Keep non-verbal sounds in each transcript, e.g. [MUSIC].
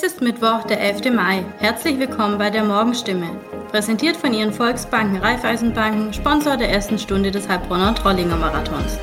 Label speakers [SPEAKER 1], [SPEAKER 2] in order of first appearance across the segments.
[SPEAKER 1] Es ist Mittwoch, der 11. Mai. Herzlich willkommen bei der Morgenstimme. Präsentiert von Ihren Volksbanken Raiffeisenbanken, Sponsor der ersten Stunde des Heilbronner Trollinger Marathons.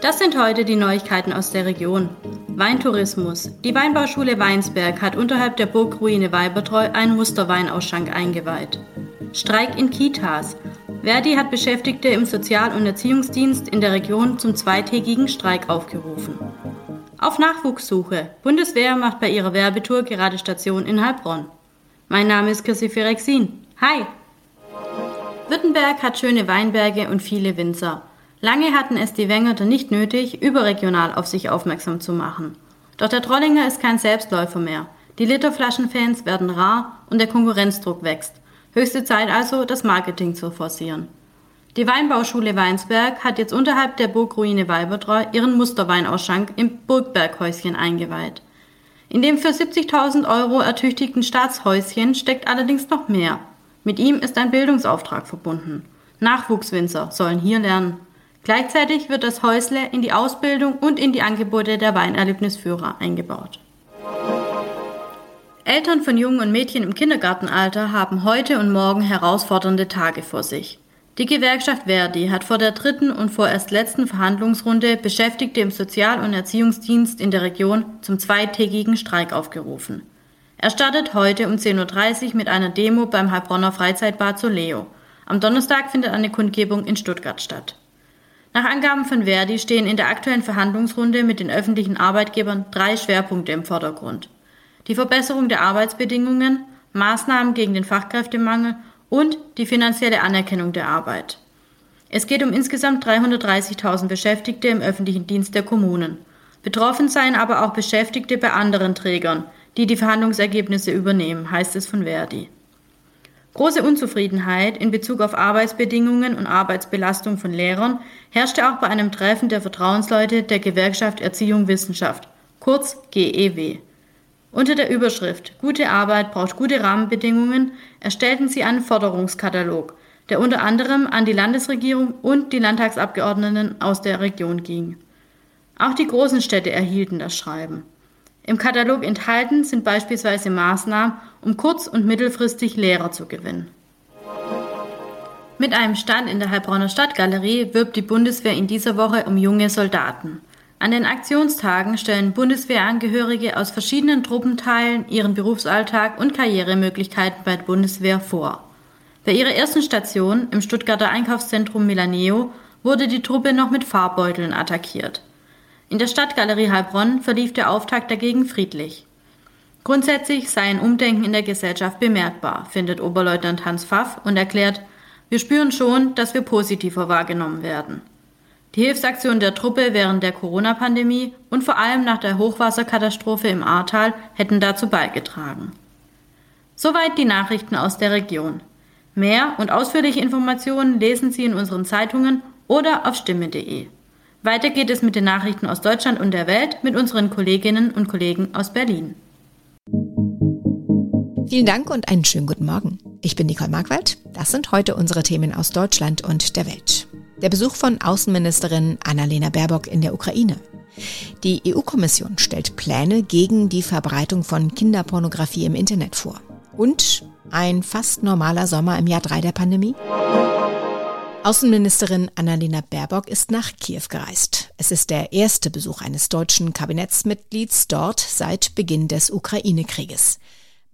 [SPEAKER 1] Das sind heute die Neuigkeiten aus der Region. Weintourismus. Die Weinbauschule Weinsberg hat unterhalb der Burgruine Weibertreu einen Musterweinausschank eingeweiht. Streik in Kitas. Verdi hat Beschäftigte im Sozial- und Erziehungsdienst in der Region zum zweitägigen Streik aufgerufen. Auf Nachwuchssuche. Bundeswehr macht bei ihrer Werbetour gerade Station in Heilbronn. Mein Name ist Chrissy Firexin. Hi! Württemberg hat schöne Weinberge und viele Winzer. Lange hatten es die Wengerter nicht nötig, überregional auf sich aufmerksam zu machen. Doch der Trollinger ist kein Selbstläufer mehr. Die Literflaschenfans werden rar und der Konkurrenzdruck wächst. Höchste Zeit also, das Marketing zu forcieren. Die Weinbauschule Weinsberg hat jetzt unterhalb der Burgruine Weibertreu ihren Musterweinausschank im Burgberghäuschen eingeweiht. In dem für 70.000 Euro ertüchtigten Staatshäuschen steckt allerdings noch mehr. Mit ihm ist ein Bildungsauftrag verbunden. Nachwuchswinzer sollen hier lernen. Gleichzeitig wird das Häusle in die Ausbildung und in die Angebote der Weinerlebnisführer eingebaut. Eltern von Jungen und Mädchen im Kindergartenalter haben heute und morgen herausfordernde Tage vor sich. Die Gewerkschaft Verdi hat vor der dritten und vorerst letzten Verhandlungsrunde Beschäftigte im Sozial- und Erziehungsdienst in der Region zum zweitägigen Streik aufgerufen. Er startet heute um 10.30 Uhr mit einer Demo beim Heilbronner Freizeitbad Soleo. Am Donnerstag findet eine Kundgebung in Stuttgart statt. Nach Angaben von Verdi stehen in der aktuellen Verhandlungsrunde mit den öffentlichen Arbeitgebern drei Schwerpunkte im Vordergrund. Die Verbesserung der Arbeitsbedingungen, Maßnahmen gegen den Fachkräftemangel und die finanzielle Anerkennung der Arbeit. Es geht um insgesamt 330.000 Beschäftigte im öffentlichen Dienst der Kommunen. Betroffen seien aber auch Beschäftigte bei anderen Trägern, die die Verhandlungsergebnisse übernehmen, heißt es von Verdi. Große Unzufriedenheit in Bezug auf Arbeitsbedingungen und Arbeitsbelastung von Lehrern herrschte auch bei einem Treffen der Vertrauensleute der Gewerkschaft Erziehung Wissenschaft, kurz GEW. Unter der Überschrift Gute Arbeit braucht gute Rahmenbedingungen erstellten sie einen Forderungskatalog, der unter anderem an die Landesregierung und die Landtagsabgeordneten aus der Region ging. Auch die großen Städte erhielten das Schreiben. Im Katalog enthalten sind beispielsweise Maßnahmen, um kurz- und mittelfristig Lehrer zu gewinnen. Mit einem Stand in der Heilbronner Stadtgalerie wirbt die Bundeswehr in dieser Woche um junge Soldaten. An den Aktionstagen stellen Bundeswehrangehörige aus verschiedenen Truppenteilen ihren Berufsalltag und Karrieremöglichkeiten bei der Bundeswehr vor. Bei ihrer ersten Station im Stuttgarter Einkaufszentrum Milaneo wurde die Truppe noch mit Farbbeuteln attackiert. In der Stadtgalerie Heilbronn verlief der Auftakt dagegen friedlich. Grundsätzlich sei ein Umdenken in der Gesellschaft bemerkbar, findet Oberleutnant Hans Pfaff und erklärt, wir spüren schon, dass wir positiver wahrgenommen werden. Die Hilfsaktion der Truppe während der Corona-Pandemie und vor allem nach der Hochwasserkatastrophe im Ahrtal hätten dazu beigetragen. Soweit die Nachrichten aus der Region. Mehr und ausführliche Informationen lesen Sie in unseren Zeitungen oder auf stimme.de. Weiter geht es mit den Nachrichten aus Deutschland und der Welt mit unseren Kolleginnen und Kollegen aus Berlin.
[SPEAKER 2] Vielen Dank und einen schönen guten Morgen. Ich bin Nicole Markwald. Das sind heute unsere Themen aus Deutschland und der Welt. Der Besuch von Außenministerin Annalena Baerbock in der Ukraine. Die EU-Kommission stellt Pläne gegen die Verbreitung von Kinderpornografie im Internet vor. Und ein fast normaler Sommer im Jahr 3 der Pandemie? Außenministerin Annalena Baerbock ist nach Kiew gereist. Es ist der erste Besuch eines deutschen Kabinettsmitglieds dort seit Beginn des Ukraine-Krieges.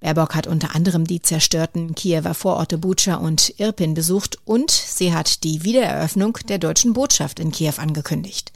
[SPEAKER 2] Baerbock hat unter anderem die zerstörten Kiewer Vororte Bucha und Irpin besucht und sie hat die Wiedereröffnung der deutschen Botschaft in Kiew angekündigt.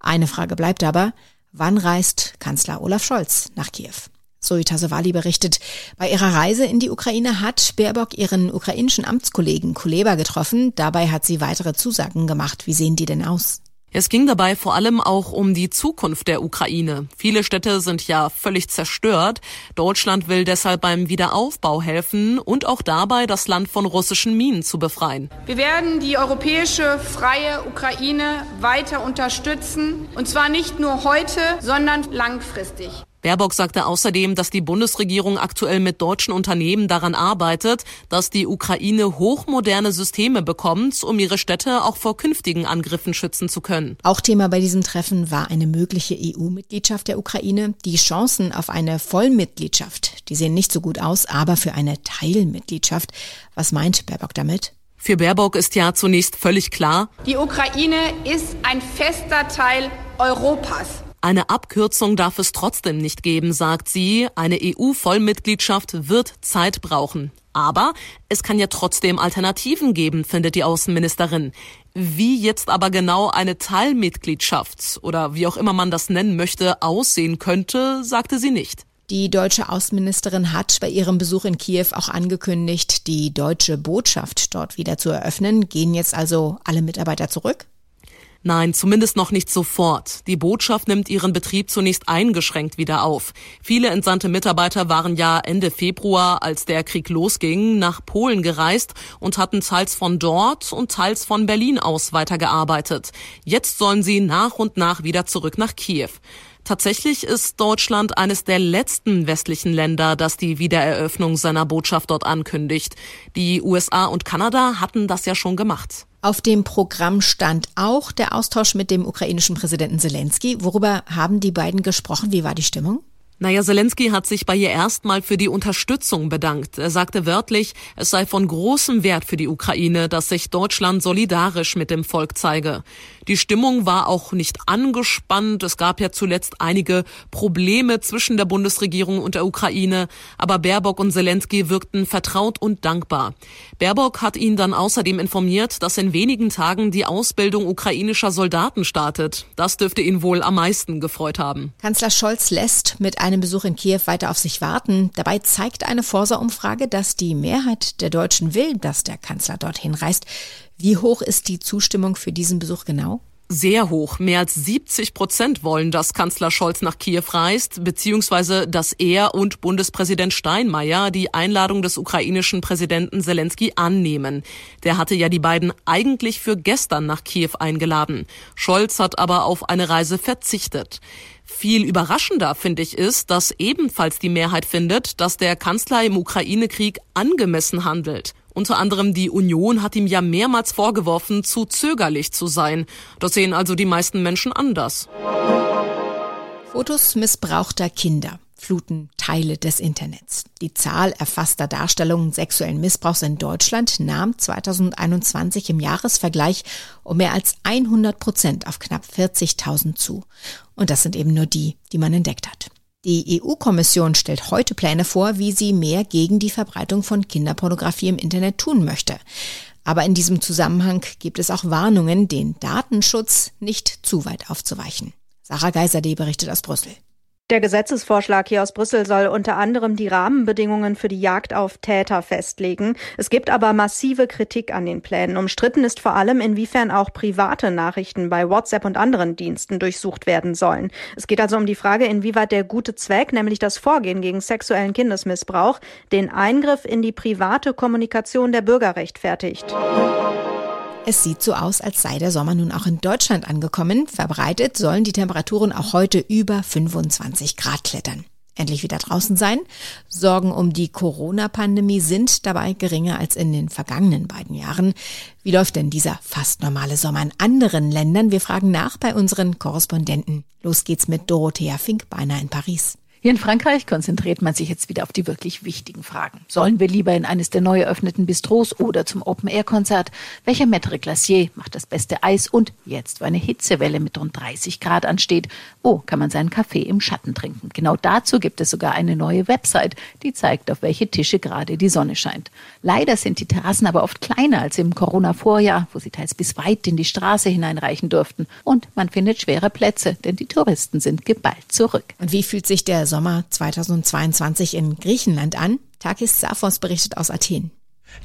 [SPEAKER 2] Eine Frage bleibt aber, wann reist Kanzler Olaf Scholz nach Kiew? Zoe Tasovali berichtet, bei ihrer Reise in die Ukraine hat Baerbock ihren ukrainischen Amtskollegen Kuleba getroffen. Dabei hat sie weitere Zusagen gemacht. Wie sehen die denn aus?
[SPEAKER 3] Es ging dabei vor allem auch um die Zukunft der Ukraine. Viele Städte sind ja völlig zerstört. Deutschland will deshalb beim Wiederaufbau helfen und auch dabei, das Land von russischen Minen zu befreien.
[SPEAKER 4] Wir werden die europäische freie Ukraine weiter unterstützen, und zwar nicht nur heute, sondern langfristig.
[SPEAKER 3] Baerbock sagte außerdem, dass die Bundesregierung aktuell mit deutschen Unternehmen daran arbeitet, dass die Ukraine hochmoderne Systeme bekommt, um ihre Städte auch vor künftigen Angriffen schützen zu können.
[SPEAKER 2] Auch Thema bei diesem Treffen war eine mögliche EU-Mitgliedschaft der Ukraine. Die Chancen auf eine Vollmitgliedschaft, die sehen nicht so gut aus, aber für eine Teilmitgliedschaft. Was meint Baerbock damit?
[SPEAKER 3] Für Baerbock ist ja zunächst völlig klar,
[SPEAKER 4] die Ukraine ist ein fester Teil Europas.
[SPEAKER 3] Eine Abkürzung darf es trotzdem nicht geben, sagt sie. Eine EU-Vollmitgliedschaft wird Zeit brauchen. Aber es kann ja trotzdem Alternativen geben, findet die Außenministerin. Wie jetzt aber genau eine Teilmitgliedschaft oder wie auch immer man das nennen möchte, aussehen könnte, sagte sie nicht.
[SPEAKER 2] Die deutsche Außenministerin hat bei ihrem Besuch in Kiew auch angekündigt, die deutsche Botschaft dort wieder zu eröffnen. Gehen jetzt also alle Mitarbeiter zurück?
[SPEAKER 3] Nein, zumindest noch nicht sofort. Die Botschaft nimmt ihren Betrieb zunächst eingeschränkt wieder auf. Viele entsandte Mitarbeiter waren ja Ende Februar, als der Krieg losging, nach Polen gereist und hatten teils von dort und teils von Berlin aus weitergearbeitet. Jetzt sollen sie nach und nach wieder zurück nach Kiew. Tatsächlich ist Deutschland eines der letzten westlichen Länder, das die Wiedereröffnung seiner Botschaft dort ankündigt. Die USA und Kanada hatten das ja schon gemacht.
[SPEAKER 2] Auf dem Programm stand auch der Austausch mit dem ukrainischen Präsidenten Zelensky. Worüber haben die beiden gesprochen? Wie war die Stimmung?
[SPEAKER 3] Naja, Zelensky hat sich bei ihr erstmal für die Unterstützung bedankt. Er sagte wörtlich, es sei von großem Wert für die Ukraine, dass sich Deutschland solidarisch mit dem Volk zeige. Die Stimmung war auch nicht angespannt. Es gab ja zuletzt einige Probleme zwischen der Bundesregierung und der Ukraine. Aber Baerbock und Zelensky wirkten vertraut und dankbar. Baerbock hat ihn dann außerdem informiert, dass in wenigen Tagen die Ausbildung ukrainischer Soldaten startet. Das dürfte ihn wohl am meisten gefreut haben.
[SPEAKER 2] Kanzler Scholz lässt mit einem Besuch in Kiew weiter auf sich warten. Dabei zeigt eine Forsa-Umfrage, dass die Mehrheit der Deutschen will, dass der Kanzler dorthin reist. Wie hoch ist die Zustimmung für diesen Besuch genau?
[SPEAKER 3] Sehr hoch. Mehr als 70 Prozent wollen, dass Kanzler Scholz nach Kiew reist, beziehungsweise dass er und Bundespräsident Steinmeier die Einladung des ukrainischen Präsidenten Zelensky annehmen. Der hatte ja die beiden eigentlich für gestern nach Kiew eingeladen. Scholz hat aber auf eine Reise verzichtet. Viel überraschender, finde ich, ist, dass ebenfalls die Mehrheit findet, dass der Kanzler im Ukraine-Krieg angemessen handelt. Unter anderem die Union hat ihm ja mehrmals vorgeworfen, zu zögerlich zu sein. Das sehen also die meisten Menschen anders.
[SPEAKER 2] Fotos missbrauchter Kinder fluten Teile des Internets. Die Zahl erfasster Darstellungen sexuellen Missbrauchs in Deutschland nahm 2021 im Jahresvergleich um mehr als 100 Prozent auf knapp 40.000 zu. Und das sind eben nur die, die man entdeckt hat. Die EU-Kommission stellt heute Pläne vor, wie sie mehr gegen die Verbreitung von Kinderpornografie im Internet tun möchte. Aber in diesem Zusammenhang gibt es auch Warnungen, den Datenschutz nicht zu weit aufzuweichen. Sarah Geiser, die berichtet aus Brüssel.
[SPEAKER 5] Der Gesetzesvorschlag hier aus Brüssel soll unter anderem die Rahmenbedingungen für die Jagd auf Täter festlegen. Es gibt aber massive Kritik an den Plänen. Umstritten ist vor allem, inwiefern auch private Nachrichten bei WhatsApp und anderen Diensten durchsucht werden sollen. Es geht also um die Frage, inwieweit der gute Zweck, nämlich das Vorgehen gegen sexuellen Kindesmissbrauch, den Eingriff in die private Kommunikation der Bürger rechtfertigt.
[SPEAKER 2] Es sieht so aus, als sei der Sommer nun auch in Deutschland angekommen. Verbreitet sollen die Temperaturen auch heute über 25 Grad klettern. Endlich wieder draußen sein. Sorgen um die Corona-Pandemie sind dabei geringer als in den vergangenen beiden Jahren. Wie läuft denn dieser fast normale Sommer in anderen Ländern? Wir fragen nach bei unseren Korrespondenten. Los geht's mit Dorothea Finkbeiner in Paris.
[SPEAKER 6] Hier in Frankreich konzentriert man sich jetzt wieder auf die wirklich wichtigen Fragen. Sollen wir lieber in eines der neu eröffneten Bistros oder zum Open-Air-Konzert? Welcher Maître Glacier macht das beste Eis? Und jetzt, wo eine Hitzewelle mit rund 30 Grad ansteht, wo kann man seinen Kaffee im Schatten trinken? Genau dazu gibt es sogar eine neue Website, die zeigt, auf welche Tische gerade die Sonne scheint. Leider sind die Terrassen aber oft kleiner als im Corona-Vorjahr, wo sie teils bis weit in die Straße hineinreichen durften. Und man findet schwere Plätze, denn die Touristen sind geballt zurück.
[SPEAKER 2] Und wie fühlt sich der Sommer 2022 in Griechenland an? Takis Safos berichtet aus Athen.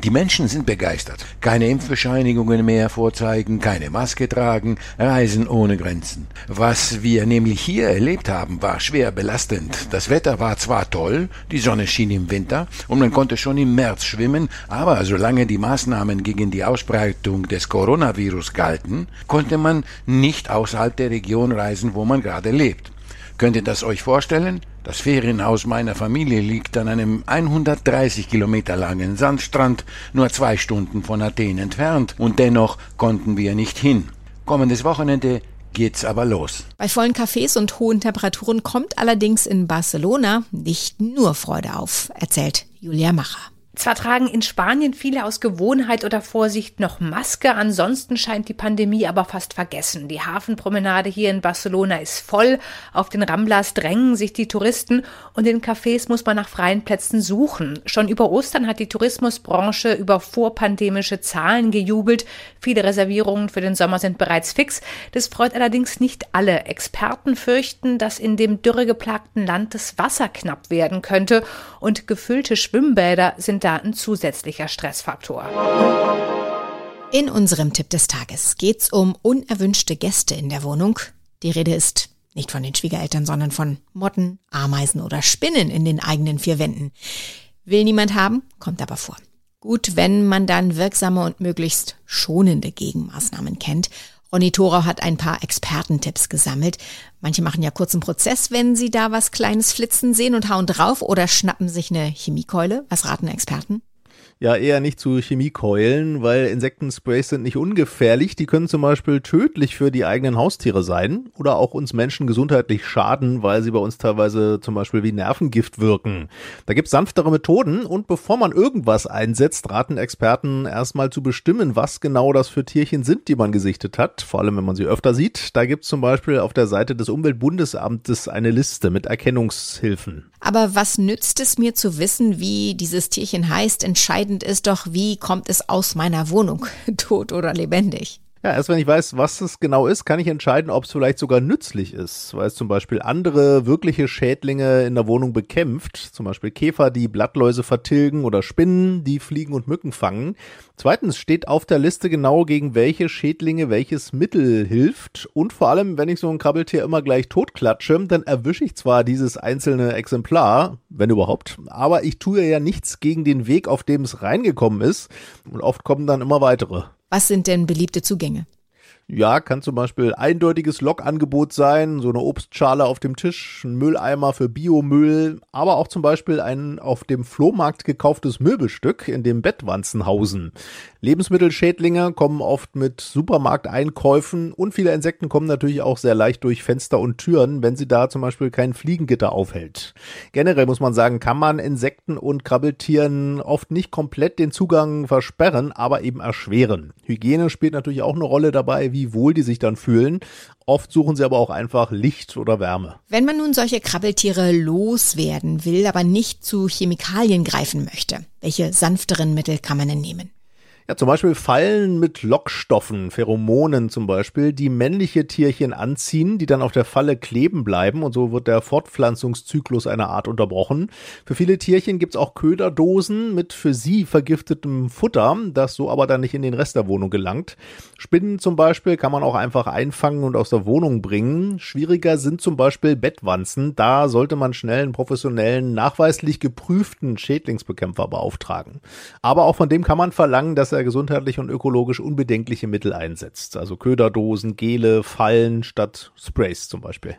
[SPEAKER 7] Die Menschen sind begeistert. Keine Impfbescheinigungen mehr vorzeigen, keine Maske tragen, Reisen ohne Grenzen. Was wir nämlich hier erlebt haben, war schwer belastend. Das Wetter war zwar toll, die Sonne schien im Winter und man konnte schon im März schwimmen, aber solange die Maßnahmen gegen die Ausbreitung des Coronavirus galten, konnte man nicht außerhalb der Region reisen, wo man gerade lebt. Könnt ihr das euch vorstellen? Das Ferienhaus meiner Familie liegt an einem 130 Kilometer langen Sandstrand, nur zwei Stunden von Athen entfernt, und dennoch konnten wir nicht hin. Kommendes Wochenende geht's aber los.
[SPEAKER 2] Bei vollen Cafés und hohen Temperaturen kommt allerdings in Barcelona nicht nur Freude auf, erzählt Julia Macher.
[SPEAKER 8] Zwar tragen in Spanien viele aus Gewohnheit oder Vorsicht noch Maske, ansonsten scheint die Pandemie aber fast vergessen. Die Hafenpromenade hier in Barcelona ist voll, auf den Ramblas drängen sich die Touristen und in Cafés muss man nach freien Plätzen suchen. Schon über Ostern hat die Tourismusbranche über vorpandemische Zahlen gejubelt. Viele Reservierungen für den Sommer sind bereits fix. Das freut allerdings nicht alle. Experten fürchten, dass in dem dürregeplagten Land das Wasser knapp werden könnte und gefüllte Schwimmbäder sind da ein zusätzlicher Stressfaktor.
[SPEAKER 2] In unserem Tipp des Tages geht es um unerwünschte Gäste in der Wohnung. Die Rede ist nicht von den Schwiegereltern, sondern von Motten, Ameisen oder Spinnen in den eigenen vier Wänden. Will niemand haben, kommt aber vor. Gut, wenn man dann wirksame und möglichst schonende Gegenmaßnahmen kennt. Ronny Thorau hat ein paar Expertentipps gesammelt. Manche machen ja kurzen Prozess, wenn sie da was Kleines flitzen sehen und hauen drauf oder schnappen sich eine Chemiekeule. Was raten Experten?
[SPEAKER 9] Ja, eher nicht zu Chemiekeulen, weil Insektensprays sind nicht ungefährlich. Die können zum Beispiel tödlich für die eigenen Haustiere sein oder auch uns Menschen gesundheitlich schaden, weil sie bei uns teilweise zum Beispiel wie Nervengift wirken. Da gibt's sanftere Methoden und bevor man irgendwas einsetzt, raten Experten erstmal zu bestimmen, was genau das für Tierchen sind, die man gesichtet hat, vor allem wenn man sie öfter sieht. Da gibt's zum Beispiel auf der Seite des Umweltbundesamtes eine Liste mit Erkennungshilfen.
[SPEAKER 2] Aber was nützt es mir zu wissen, wie dieses Tierchen heißt? Entscheidend ist doch, wie kommt es aus meiner Wohnung, [LAUGHS] tot oder lebendig.
[SPEAKER 9] Ja, erst wenn ich weiß, was es genau ist, kann ich entscheiden, ob es vielleicht sogar nützlich ist, weil es zum Beispiel andere wirkliche Schädlinge in der Wohnung bekämpft, zum Beispiel Käfer, die Blattläuse vertilgen oder Spinnen, die Fliegen und Mücken fangen. Zweitens steht auf der Liste genau, gegen welche Schädlinge welches Mittel hilft und vor allem, wenn ich so ein Krabbeltier immer gleich totklatsche, dann erwische ich zwar dieses einzelne Exemplar, wenn überhaupt, aber ich tue ja nichts gegen den Weg, auf dem es reingekommen ist und oft kommen dann immer weitere.
[SPEAKER 2] Was sind denn beliebte Zugänge?
[SPEAKER 9] Ja, kann zum Beispiel eindeutiges Lokangebot sein, so eine Obstschale auf dem Tisch, ein Mülleimer für Biomüll, aber auch zum Beispiel ein auf dem Flohmarkt gekauftes Möbelstück, in dem Bettwanzen hausen. Lebensmittelschädlinge kommen oft mit Supermarkteinkäufen und viele Insekten kommen natürlich auch sehr leicht durch Fenster und Türen, wenn sie da zum Beispiel kein Fliegengitter aufhält. Generell muss man sagen, kann man Insekten und Krabbeltieren oft nicht komplett den Zugang versperren, aber eben erschweren. Hygiene spielt natürlich auch eine Rolle dabei, wie wohl die sich dann fühlen. Oft suchen sie aber auch einfach Licht oder Wärme.
[SPEAKER 2] Wenn man nun solche Krabbeltiere loswerden will, aber nicht zu Chemikalien greifen möchte, welche sanfteren Mittel kann man denn nehmen?
[SPEAKER 9] Ja, zum Beispiel Fallen mit Lockstoffen, Pheromonen zum Beispiel, die männliche Tierchen anziehen, die dann auf der Falle kleben bleiben und so wird der Fortpflanzungszyklus einer Art unterbrochen. Für viele Tierchen gibt's auch Köderdosen mit für sie vergiftetem Futter, das so aber dann nicht in den Rest der Wohnung gelangt. Spinnen zum Beispiel kann man auch einfach einfangen und aus der Wohnung bringen. Schwieriger sind zum Beispiel Bettwanzen. Da sollte man schnell einen professionellen, nachweislich geprüften Schädlingsbekämpfer beauftragen. Aber auch von dem kann man verlangen, dass er er gesundheitlich und ökologisch unbedenkliche Mittel einsetzt. Also Köderdosen, Gele, Fallen statt Sprays zum Beispiel.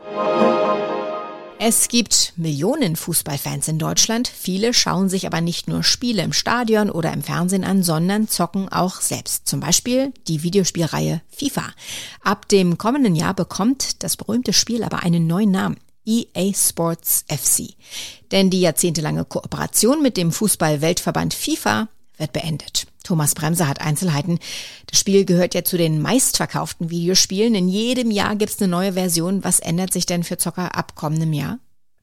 [SPEAKER 2] Es gibt Millionen Fußballfans in Deutschland. Viele schauen sich aber nicht nur Spiele im Stadion oder im Fernsehen an, sondern zocken auch selbst. Zum Beispiel die Videospielreihe FIFA. Ab dem kommenden Jahr bekommt das berühmte Spiel aber einen neuen Namen. EA Sports FC. Denn die jahrzehntelange Kooperation mit dem Fußball-Weltverband FIFA wird beendet. Thomas Bremser hat Einzelheiten. Das Spiel gehört ja zu den meistverkauften Videospielen. In jedem Jahr gibt es eine neue Version. Was ändert sich denn für Zocker ab kommendem Jahr?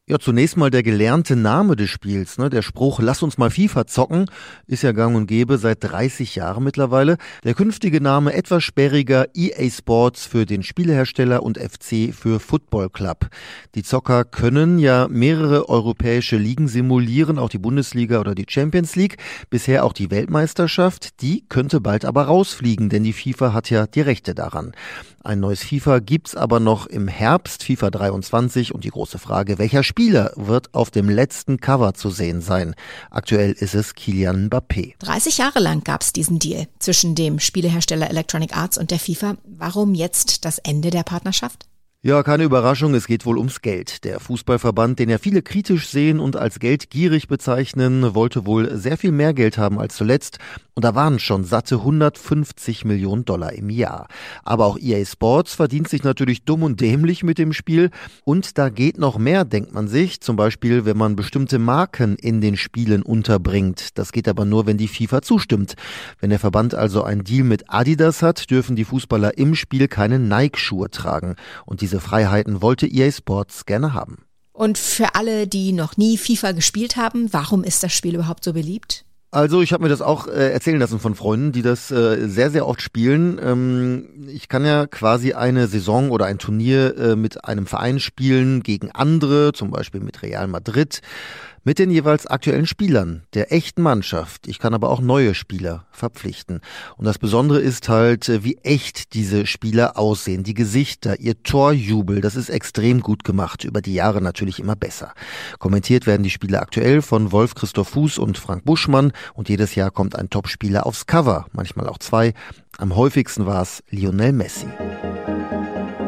[SPEAKER 10] Ja, zunächst mal der gelernte Name des Spiels. Ne? Der Spruch, lass uns mal FIFA zocken, ist ja gang und gäbe seit 30 Jahren mittlerweile. Der künftige Name etwas sperriger EA Sports für den Spielehersteller und FC für Football Club. Die Zocker können ja mehrere europäische Ligen simulieren, auch die Bundesliga oder die Champions League. Bisher auch die Weltmeisterschaft. Die könnte bald aber rausfliegen, denn die FIFA hat ja die Rechte daran. Ein neues FIFA gibt's aber noch im Herbst, FIFA 23. Und die große Frage, welcher Spieler wird auf dem letzten Cover zu sehen sein? Aktuell ist es Kilian Mbappé.
[SPEAKER 2] 30 Jahre lang gab's diesen Deal zwischen dem Spielehersteller Electronic Arts und der FIFA. Warum jetzt das Ende der Partnerschaft?
[SPEAKER 10] Ja, keine Überraschung, es geht wohl ums Geld. Der Fußballverband, den ja viele kritisch sehen und als geldgierig bezeichnen, wollte wohl sehr viel mehr Geld haben als zuletzt. Und da waren schon satte 150 Millionen Dollar im Jahr. Aber auch EA Sports verdient sich natürlich dumm und dämlich mit dem Spiel. Und da geht noch mehr, denkt man sich. Zum Beispiel, wenn man bestimmte Marken in den Spielen unterbringt. Das geht aber nur, wenn die FIFA zustimmt. Wenn der Verband also einen Deal mit Adidas hat, dürfen die Fußballer im Spiel keine Nike-Schuhe tragen. Und diese Freiheiten wollte EA Sports gerne haben.
[SPEAKER 2] Und für alle, die noch nie FIFA gespielt haben, warum ist das Spiel überhaupt so beliebt?
[SPEAKER 10] Also ich habe mir das auch äh, erzählen lassen von Freunden, die das äh, sehr, sehr oft spielen. Ähm, ich kann ja quasi eine Saison oder ein Turnier äh, mit einem Verein spielen gegen andere, zum Beispiel mit Real Madrid mit den jeweils aktuellen Spielern der echten Mannschaft. Ich kann aber auch neue Spieler verpflichten. Und das Besondere ist halt, äh, wie echt diese Spieler aussehen. Die Gesichter, ihr Torjubel, das ist extrem gut gemacht. Über die Jahre natürlich immer besser. Kommentiert werden die Spiele aktuell von Wolf Christoph Fuß und Frank Buschmann. Und jedes Jahr kommt ein Topspieler aufs Cover, manchmal auch zwei. Am häufigsten war es Lionel Messi.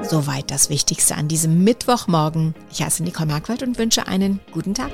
[SPEAKER 2] Soweit das Wichtigste an diesem Mittwochmorgen. Ich heiße Nicole Marquardt und wünsche einen guten Tag.